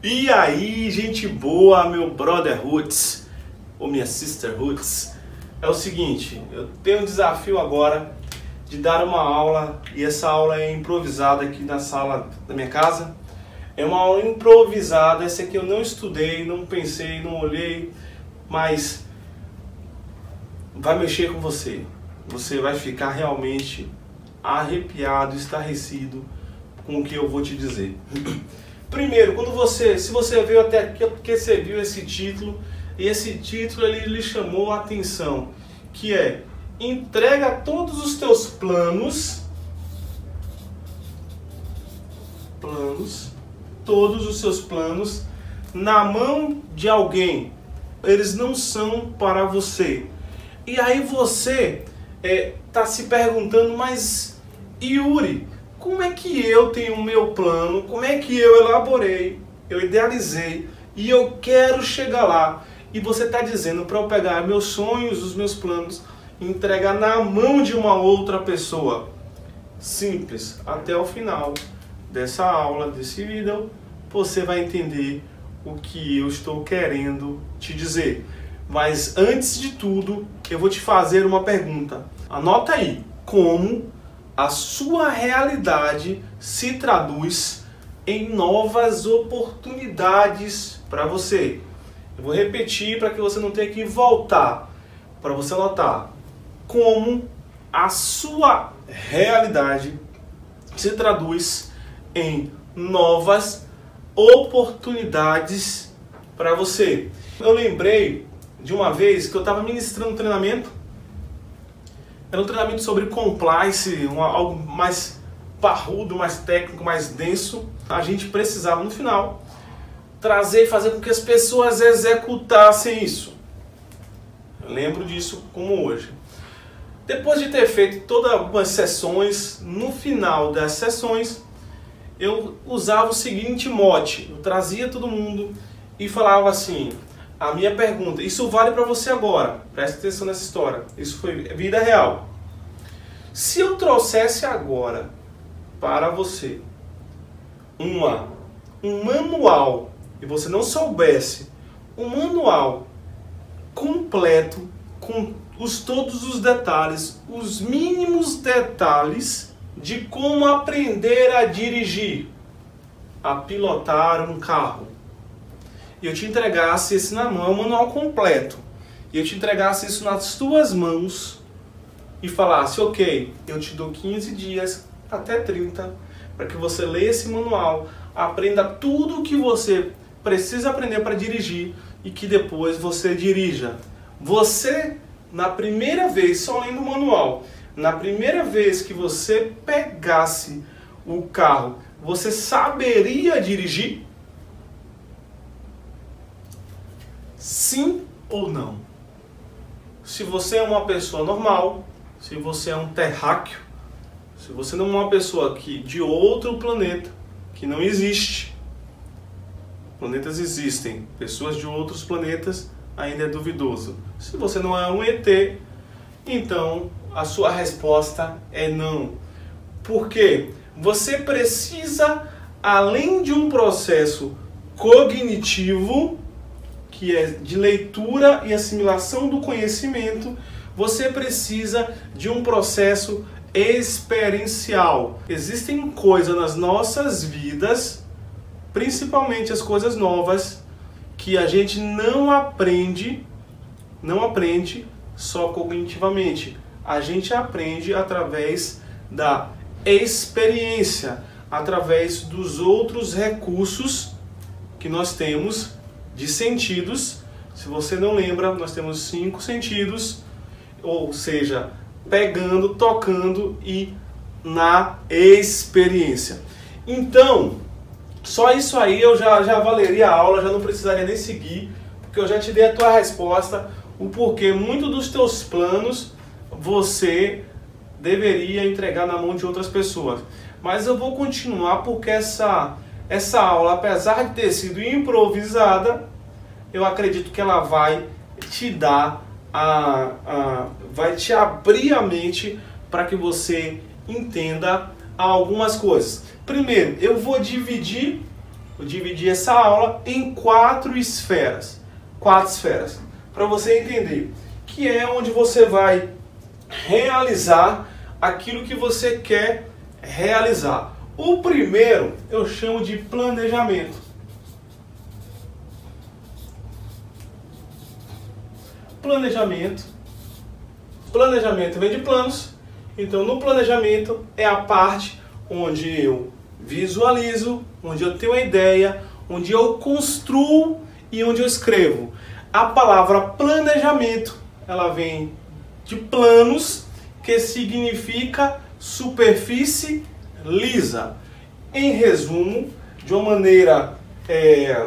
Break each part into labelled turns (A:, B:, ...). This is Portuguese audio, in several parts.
A: E aí, gente boa, meu brother Roots, ou minha sister Roots. É o seguinte, eu tenho um desafio agora de dar uma aula, e essa aula é improvisada aqui na sala da minha casa. É uma aula improvisada, essa aqui eu não estudei, não pensei, não olhei, mas vai mexer com você. Você vai ficar realmente arrepiado, estarrecido com o que eu vou te dizer. Primeiro, quando você, se você veio até aqui, é porque você viu esse título, e esse título ele lhe chamou a atenção, que é entrega todos os teus planos, planos, todos os seus planos na mão de alguém. Eles não são para você. E aí você está é, se perguntando, mas Yuri, como é que eu tenho o meu plano, como é que eu elaborei, eu idealizei e eu quero chegar lá. E você está dizendo para eu pegar meus sonhos, os meus planos, e entregar na mão de uma outra pessoa. Simples. Até o final dessa aula, desse vídeo, você vai entender o que eu estou querendo te dizer. Mas antes de tudo, eu vou te fazer uma pergunta. Anota aí. Como a sua realidade se traduz em novas oportunidades para você. Eu vou repetir para que você não tenha que voltar, para você anotar como a sua realidade se traduz em novas oportunidades para você. Eu lembrei de uma vez que eu estava ministrando um treinamento era um treinamento sobre compliance, um, algo mais parrudo, mais técnico, mais denso. A gente precisava, no final, trazer e fazer com que as pessoas executassem isso. Eu lembro disso como hoje. Depois de ter feito todas as sessões, no final das sessões, eu usava o seguinte mote: eu trazia todo mundo e falava assim: a minha pergunta, isso vale para você agora, preste atenção nessa história, isso foi vida real. Se eu trouxesse agora para você uma, um manual e você não soubesse um manual completo com os, todos os detalhes, os mínimos detalhes de como aprender a dirigir, a pilotar um carro e eu te entregasse esse na mão, um manual completo, e eu te entregasse isso nas tuas mãos e falasse, ok, eu te dou 15 dias até 30 para que você leia esse manual, aprenda tudo o que você precisa aprender para dirigir e que depois você dirija. Você, na primeira vez, só lendo o manual, na primeira vez que você pegasse o carro, você saberia dirigir? Sim ou não? Se você é uma pessoa normal, se você é um terráqueo, se você não é uma pessoa que de outro planeta que não existe, planetas existem, pessoas de outros planetas ainda é duvidoso. Se você não é um ET, então a sua resposta é não. Porque você precisa, além de um processo cognitivo, que é de leitura e assimilação do conhecimento, você precisa de um processo experiencial. Existem coisas nas nossas vidas, principalmente as coisas novas, que a gente não aprende, não aprende só cognitivamente. A gente aprende através da experiência, através dos outros recursos que nós temos de sentidos. Se você não lembra, nós temos cinco sentidos, ou seja, pegando, tocando e na experiência. Então, só isso aí eu já, já valeria a aula, já não precisaria nem seguir, porque eu já te dei a tua resposta, o porquê muito dos teus planos você deveria entregar na mão de outras pessoas. Mas eu vou continuar porque essa essa aula, apesar de ter sido improvisada, eu acredito que ela vai te dar a, a vai te abrir a mente para que você entenda algumas coisas. Primeiro, eu vou dividir eu dividi essa aula em quatro esferas. Quatro esferas. Para você entender. Que é onde você vai realizar aquilo que você quer realizar. O primeiro eu chamo de planejamento. Planejamento. Planejamento vem de planos. Então, no planejamento é a parte onde eu visualizo, onde eu tenho a ideia, onde eu construo e onde eu escrevo. A palavra planejamento, ela vem de planos, que significa superfície lisa. Em resumo, de uma maneira é,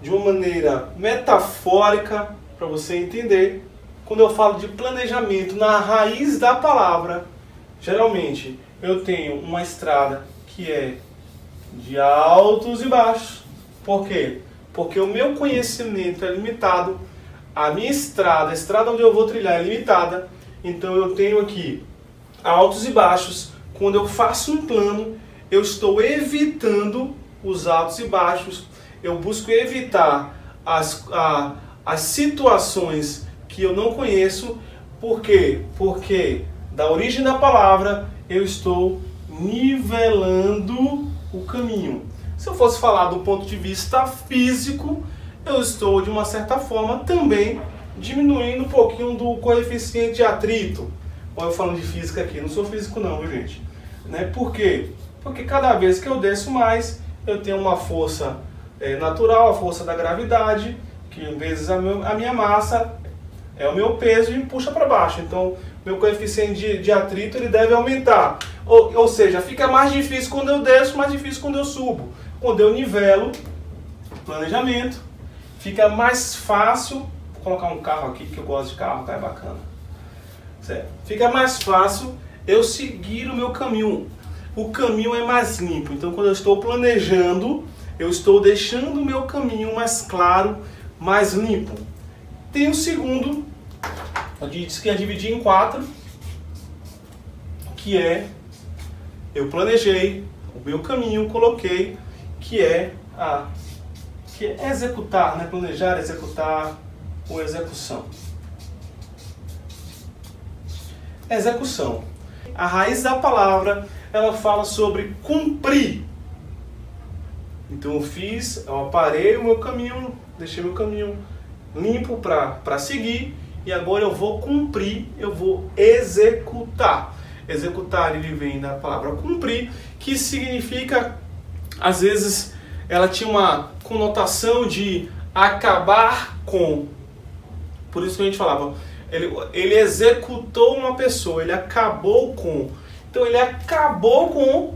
A: de uma maneira metafórica para você entender, quando eu falo de planejamento na raiz da palavra, geralmente eu tenho uma estrada que é de altos e baixos. Por quê? Porque o meu conhecimento é limitado, a minha estrada, a estrada onde eu vou trilhar é limitada, então eu tenho aqui altos e baixos. Quando eu faço um plano, eu estou evitando os altos e baixos, eu busco evitar as, a, as situações que eu não conheço. Por quê? Porque da origem da palavra eu estou nivelando o caminho. Se eu fosse falar do ponto de vista físico, eu estou de uma certa forma também diminuindo um pouquinho do coeficiente de atrito. Olha eu falando de física aqui, não sou físico não, viu gente? Né? Por quê? Porque cada vez que eu desço mais, eu tenho uma força é, natural, a força da gravidade, que vezes a, meu, a minha massa é o meu peso e me puxa para baixo. Então, meu coeficiente de, de, atrito ele deve aumentar. Ou, ou seja, fica mais difícil quando eu desço, mais difícil quando eu subo. Quando eu nivelo, planejamento, fica mais fácil. Vou colocar um carro aqui, que eu gosto de carro, tá? É bacana. Certo? Fica mais fácil eu seguir o meu caminho. O caminho é mais limpo. Então, quando eu estou planejando, eu estou deixando o meu caminho mais claro, mais limpo. Tem o segundo, a gente disse que ia dividir em quatro, que é eu planejei o meu caminho, coloquei, que é a que é executar, né? planejar, executar ou execução. Execução. A raiz da palavra, ela fala sobre cumprir. Então eu fiz, eu aparei o meu caminho, deixei meu caminho limpo para seguir e agora eu vou cumprir, eu vou executar. Executar ele vem da palavra cumprir, que significa, às vezes, ela tinha uma conotação de acabar com. Por isso que a gente falava, ele, ele executou uma pessoa, ele acabou com. Então ele acabou com.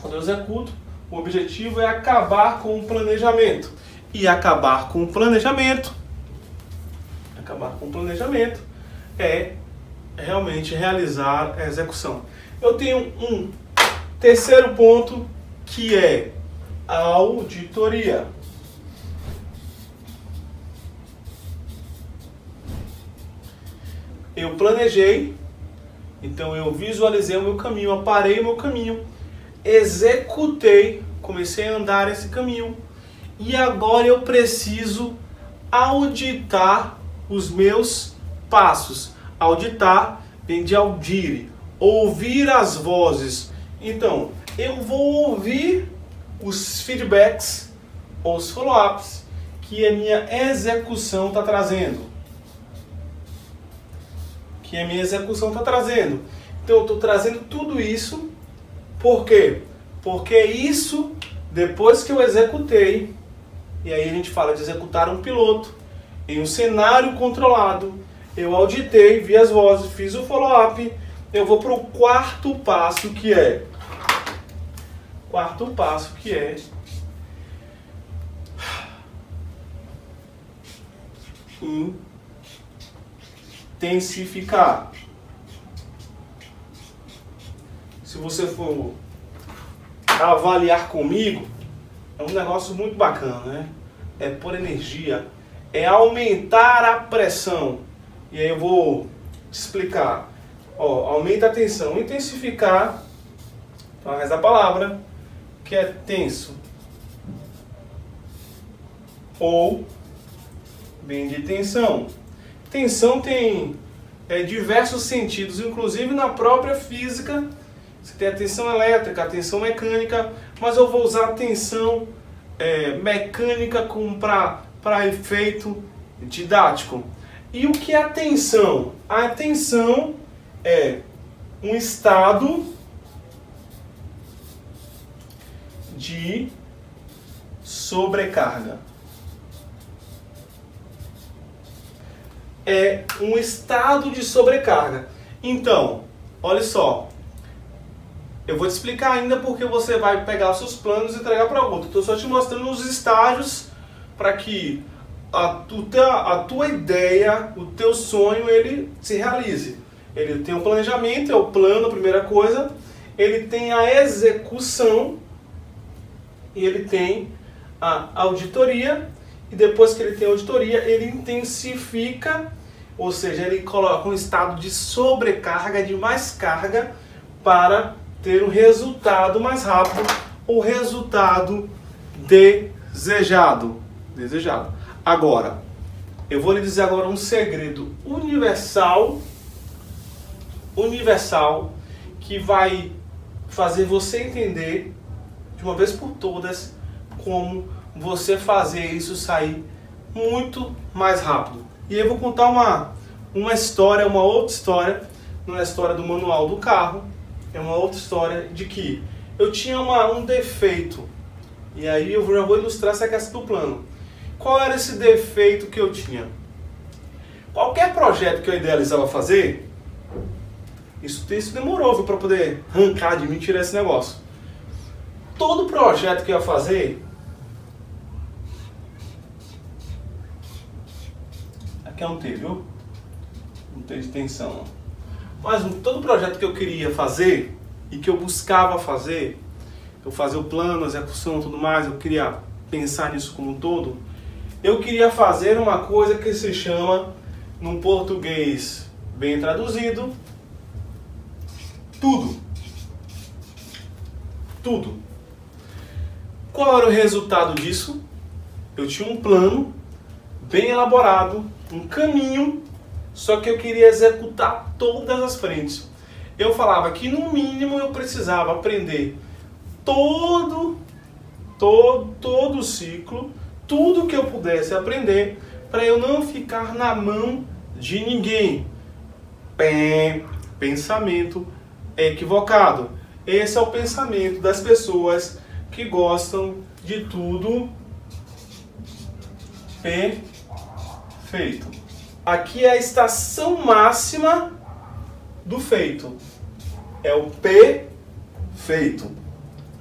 A: Quando eu executo, o objetivo é acabar com o planejamento. E acabar com o planejamento acabar com o planejamento, é realmente realizar a execução. Eu tenho um terceiro ponto que é a auditoria. Eu planejei, então eu visualizei o meu caminho, aparei o meu caminho, executei, comecei a andar esse caminho e agora eu preciso auditar os meus passos. Auditar vem de audire, ouvir as vozes. Então, eu vou ouvir os feedbacks os follow-ups que a minha execução está trazendo. Que a minha execução está trazendo. Então, eu estou trazendo tudo isso. Por quê? Porque isso, depois que eu executei, e aí a gente fala de executar um piloto, em um cenário controlado, eu auditei, vi as vozes, fiz o follow-up, eu vou para o quarto passo que é quarto passo que é intensificar. Se você for avaliar comigo, é um negócio muito bacana, né? É por energia, é aumentar a pressão. E aí eu vou explicar. Ó, aumenta a tensão. Intensificar, então, a da palavra, que é tenso. ou bem de tensão. Tensão tem é, diversos sentidos, inclusive na própria física. Você tem a tensão elétrica, a tensão mecânica, mas eu vou usar a tensão é, mecânica para efeito didático. E o que é a tensão? A tensão é um estado de sobrecarga. É um estado de sobrecarga. Então, olha só. Eu vou te explicar ainda porque você vai pegar seus planos e entregar para outro. Estou só te mostrando os estágios para que a, tua, a tua ideia, o teu sonho, ele se realize. Ele tem o um planejamento, é o plano, a primeira coisa. Ele tem a execução e ele tem a auditoria. E depois que ele tem a auditoria, ele intensifica, ou seja, ele coloca um estado de sobrecarga, de mais carga, para ter um resultado mais rápido, o resultado desejado. Desejado. Agora, eu vou lhe dizer agora um segredo universal, universal, que vai fazer você entender de uma vez por todas como você fazer isso sair muito mais rápido. E eu vou contar uma, uma história, uma outra história, não é a história do manual do carro, é uma outra história de que eu tinha uma, um defeito. E aí eu já vou ilustrar essa questão do plano. Qual era esse defeito que eu tinha? Qualquer projeto que eu idealizava fazer, isso, isso demorou para poder arrancar de mim tirar esse negócio. Todo projeto que eu ia fazer, aqui é um T, viu? Não tem de tensão. Mas todo projeto que eu queria fazer e que eu buscava fazer, eu fazia o plano, a execução, tudo mais, eu queria pensar nisso como um todo eu queria fazer uma coisa que se chama, num português bem traduzido, tudo. Tudo. Qual era o resultado disso? Eu tinha um plano bem elaborado, um caminho, só que eu queria executar todas as frentes. Eu falava que no mínimo eu precisava aprender todo todo todo o ciclo tudo que eu pudesse aprender para eu não ficar na mão de ninguém. Pensamento equivocado. Esse é o pensamento das pessoas que gostam de tudo perfeito. Aqui é a estação máxima do feito. É o perfeito.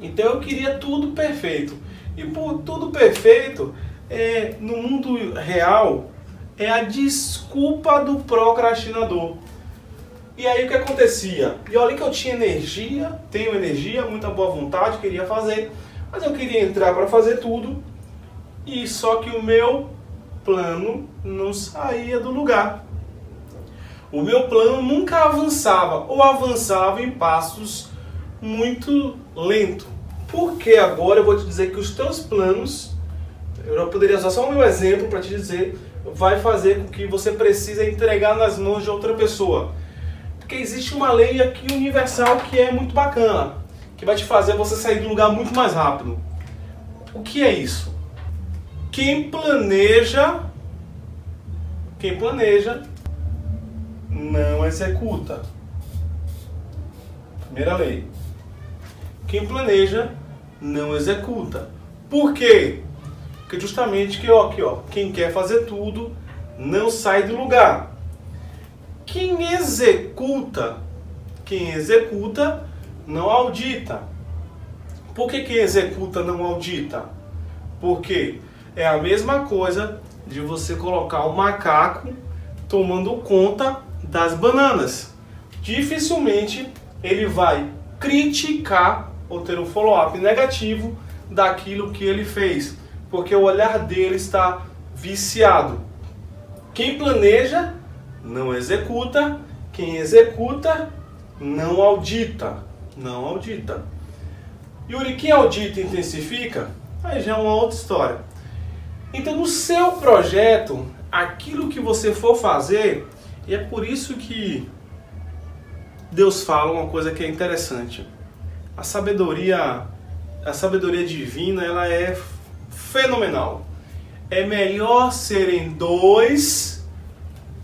A: Então eu queria tudo perfeito. E por tudo perfeito, é, no mundo real, é a desculpa do procrastinador. E aí o que acontecia? E olha que eu tinha energia, tenho energia, muita boa vontade, queria fazer, mas eu queria entrar para fazer tudo, e só que o meu plano não saía do lugar. O meu plano nunca avançava, ou avançava em passos muito lentos. Porque agora eu vou te dizer que os teus planos, eu poderia usar só o meu exemplo para te dizer, vai fazer com que você precise entregar nas mãos de outra pessoa. Porque existe uma lei aqui universal que é muito bacana, que vai te fazer você sair do lugar muito mais rápido. O que é isso? Quem planeja, quem planeja, não executa. Primeira lei. Quem planeja não executa. Por quê? Porque justamente que ó, aqui, ó, quem quer fazer tudo não sai do lugar. Quem executa, quem executa não audita. Por que quem executa não audita? Porque é a mesma coisa de você colocar um macaco tomando conta das bananas. Dificilmente ele vai criticar ou ter um follow-up negativo daquilo que ele fez, porque o olhar dele está viciado. Quem planeja não executa, quem executa não audita, não audita. Yuri, quem audita intensifica, aí já é uma outra história. Então, no seu projeto, aquilo que você for fazer, e é por isso que Deus fala uma coisa que é interessante. A sabedoria, a sabedoria divina, ela é fenomenal. É melhor serem dois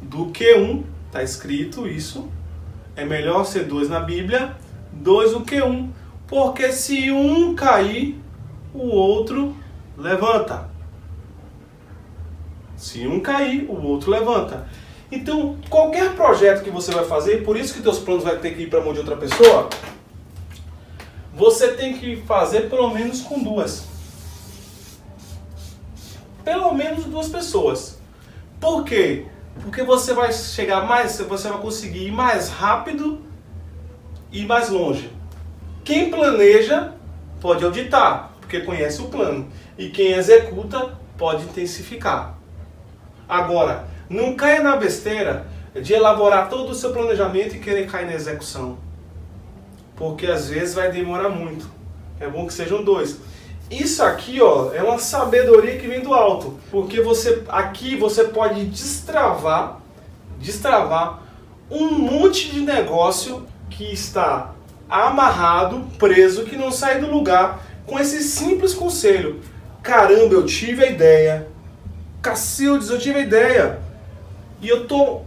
A: do que um, tá escrito isso. É melhor ser dois na Bíblia, dois do que um, porque se um cair, o outro levanta. Se um cair, o outro levanta. Então, qualquer projeto que você vai fazer, por isso que teus planos vai ter que ir para mão de outra pessoa, você tem que fazer pelo menos com duas. Pelo menos duas pessoas. Por quê? Porque você vai chegar mais, você vai conseguir ir mais rápido e mais longe. Quem planeja pode auditar, porque conhece o plano. E quem executa pode intensificar. Agora, não caia na besteira de elaborar todo o seu planejamento e querer cair na execução. Porque às vezes vai demorar muito. É bom que sejam dois. Isso aqui, ó, é uma sabedoria que vem do alto, porque você aqui você pode destravar, destravar um monte de negócio que está amarrado, preso, que não sai do lugar com esse simples conselho. Caramba, eu tive a ideia. Cacildes, eu tive a ideia e eu estou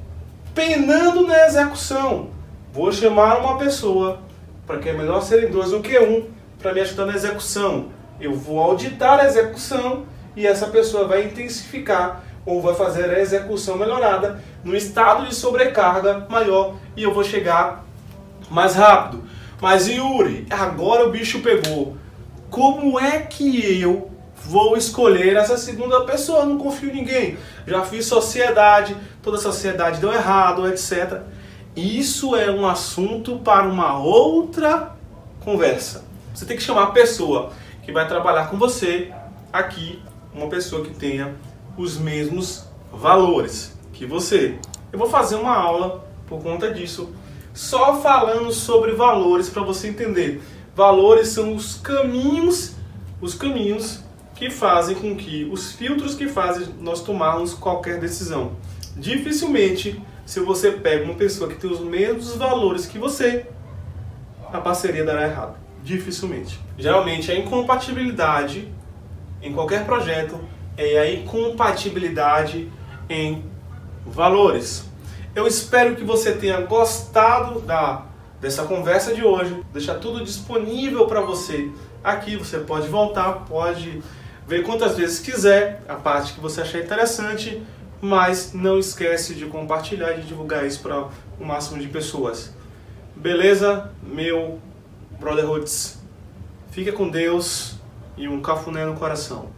A: penando na execução. Vou chamar uma pessoa, para que é melhor serem dois do que um, para me ajudar na execução. Eu vou auditar a execução e essa pessoa vai intensificar ou vai fazer a execução melhorada no estado de sobrecarga maior e eu vou chegar mais rápido. Mas Yuri, agora o bicho pegou. Como é que eu vou escolher essa segunda pessoa, não confio em ninguém. Já fiz sociedade, toda sociedade deu errado, etc. Isso é um assunto para uma outra conversa. Você tem que chamar a pessoa que vai trabalhar com você aqui, uma pessoa que tenha os mesmos valores que você. Eu vou fazer uma aula por conta disso, só falando sobre valores para você entender. Valores são os caminhos, os caminhos que fazem com que os filtros que fazem nós tomarmos qualquer decisão. Dificilmente, se você pega uma pessoa que tem os mesmos valores que você, a parceria dará errado. Dificilmente. Geralmente, a incompatibilidade em qualquer projeto é a incompatibilidade em valores. Eu espero que você tenha gostado da, dessa conversa de hoje. Deixar tudo disponível para você aqui. Você pode voltar, pode Vê quantas vezes quiser a parte que você achar interessante, mas não esquece de compartilhar e de divulgar isso para o máximo de pessoas. Beleza, meu Brotherhoods? Fica com Deus e um cafuné no coração.